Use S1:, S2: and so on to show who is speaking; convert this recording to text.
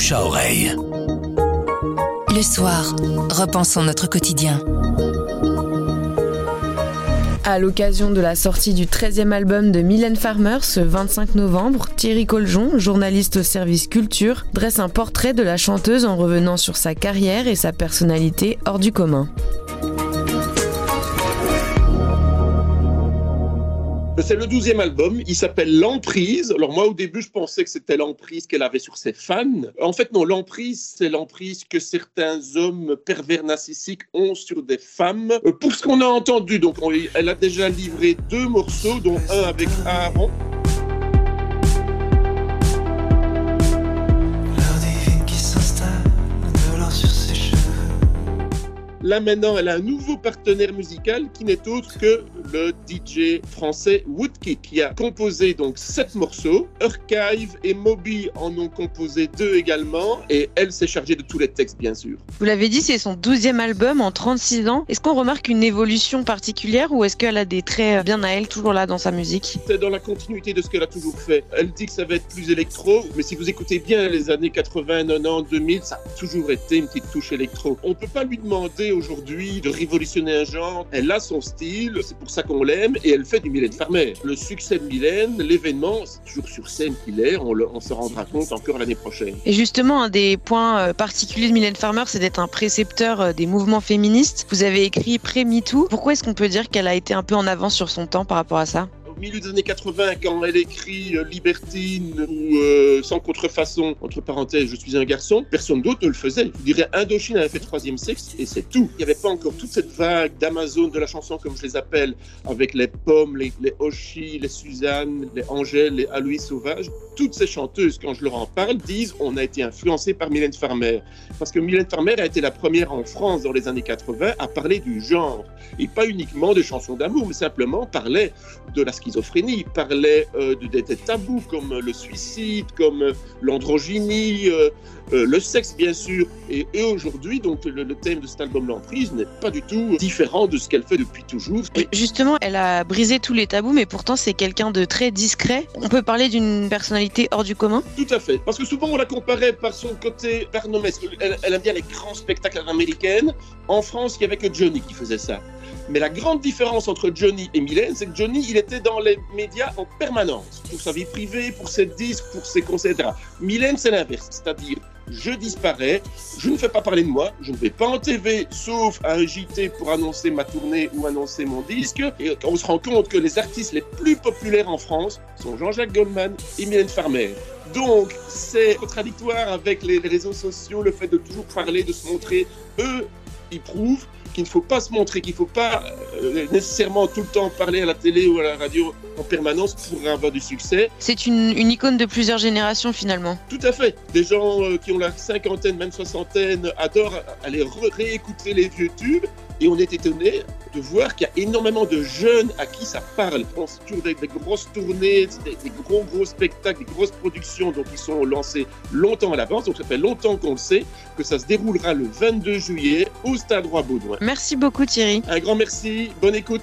S1: bouche à oreille.
S2: Le soir, repensons notre quotidien.
S3: À l'occasion de la sortie du 13e album de Mylène Farmer ce 25 novembre, Thierry Coljon, journaliste au service culture, dresse un portrait de la chanteuse en revenant sur sa carrière et sa personnalité hors du commun.
S4: C'est le douzième album, il s'appelle L'Emprise. Alors moi au début je pensais que c'était l'emprise qu'elle avait sur ses fans. En fait non, l'emprise c'est l'emprise que certains hommes pervers narcissiques ont sur des femmes. Euh, pour ce qu'on a entendu, donc elle a déjà livré deux morceaux, dont un avec Aaron. Là maintenant, elle a un nouveau partenaire musical qui n'est autre que le DJ français Woodkey qui a composé donc sept morceaux. Archive et Moby en ont composé deux également et elle s'est chargée de tous les textes bien sûr.
S3: Vous l'avez dit, c'est son douzième album en 36 ans. Est-ce qu'on remarque une évolution particulière ou est-ce qu'elle a des traits bien à elle toujours là dans sa musique?
S4: C'est dans la continuité de ce qu'elle a toujours fait. Elle dit que ça va être plus électro, mais si vous écoutez bien les années 80, 90, 2000, ça a toujours été une petite touche électro. On peut pas lui demander aujourd'hui de révolutionner un genre. Elle a son style, c'est pour ça qu'on l'aime, et elle fait du Mylène Farmer. Le succès de Mylène, l'événement, c'est toujours sur scène qu'il est, on, se rendra compte encore l'année prochaine.
S3: Et justement, un des points euh, particuliers de Mylène Farmer, c'est d'être un précepteur euh, des mouvements féministes. Vous avez écrit Pré-MeToo. Pourquoi est-ce qu'on peut dire qu'elle a été un peu en avance sur son temps par rapport à ça?
S4: Milieu des années 80, quand elle écrit euh, Libertine ou euh, Sans contrefaçon, entre parenthèses, Je suis un garçon, personne d'autre ne le faisait. Je dirais Indochine avait fait troisième sexe et c'est tout. Il n'y avait pas encore toute cette vague d'Amazon de la chanson, comme je les appelle, avec les pommes, les, les Oshi, les Suzanne, les Angèle, les Aloïs Sauvage. Toutes ces chanteuses, quand je leur en parle, disent on a été influencé par Mylène Farmer. Parce que Mylène Farmer a été la première en France dans les années 80 à parler du genre. Et pas uniquement des chansons d'amour, mais simplement parlait de la schizophrénie, parlait euh, de, des tabous comme le suicide, comme euh, l'androgynie, euh, le sexe bien sûr. Et, aujourd'hui, donc le, thème de cet album L'emprise n'est pas du tout différent de ce qu'elle fait depuis toujours.
S3: Justement, elle a brisé tous les tabous, mais pourtant c'est quelqu'un de très discret. On peut parler d'une personnalité hors du commun?
S4: Tout à fait. Parce que souvent on la comparait par son côté barnomesque. Elle, elle aime bien les grands spectacles américains. En France, il n'y avait que Johnny qui faisait ça. Mais la grande différence entre Johnny et Mylène, c'est que Johnny, il était dans les médias en permanence, pour sa vie privée, pour ses disques, pour ses concerts, etc. Mylène, c'est l'inverse, c'est-à-dire je disparais, je ne fais pas parler de moi, je ne vais pas en TV sauf à un JT pour annoncer ma tournée ou annoncer mon disque. Et on se rend compte que les artistes les plus populaires en France sont Jean-Jacques Goldman et Mylène Farmer. Donc, c'est contradictoire avec les réseaux sociaux, le fait de toujours parler, de se montrer. Eux, ils prouvent qu'il ne faut pas se montrer, qu'il ne faut pas euh, nécessairement tout le temps parler à la télé ou à la radio en permanence pour avoir du succès.
S3: C'est une, icône de plusieurs générations finalement.
S4: Tout à fait. Des gens euh, qui ont la cinquantaine, même soixantaine, adorent aller réécouter les vieux tubes et on est étonné de voir qu'il y a énormément de jeunes à qui ça parle. On pense toujours des, grosses tournées, des, gros gros spectacles, des grosses productions, donc ils sont lancés longtemps à l'avance. Donc ça fait longtemps qu'on le sait que ça se déroulera le 22 juillet au
S3: Merci beaucoup Thierry.
S4: Un grand merci, bonne écoute.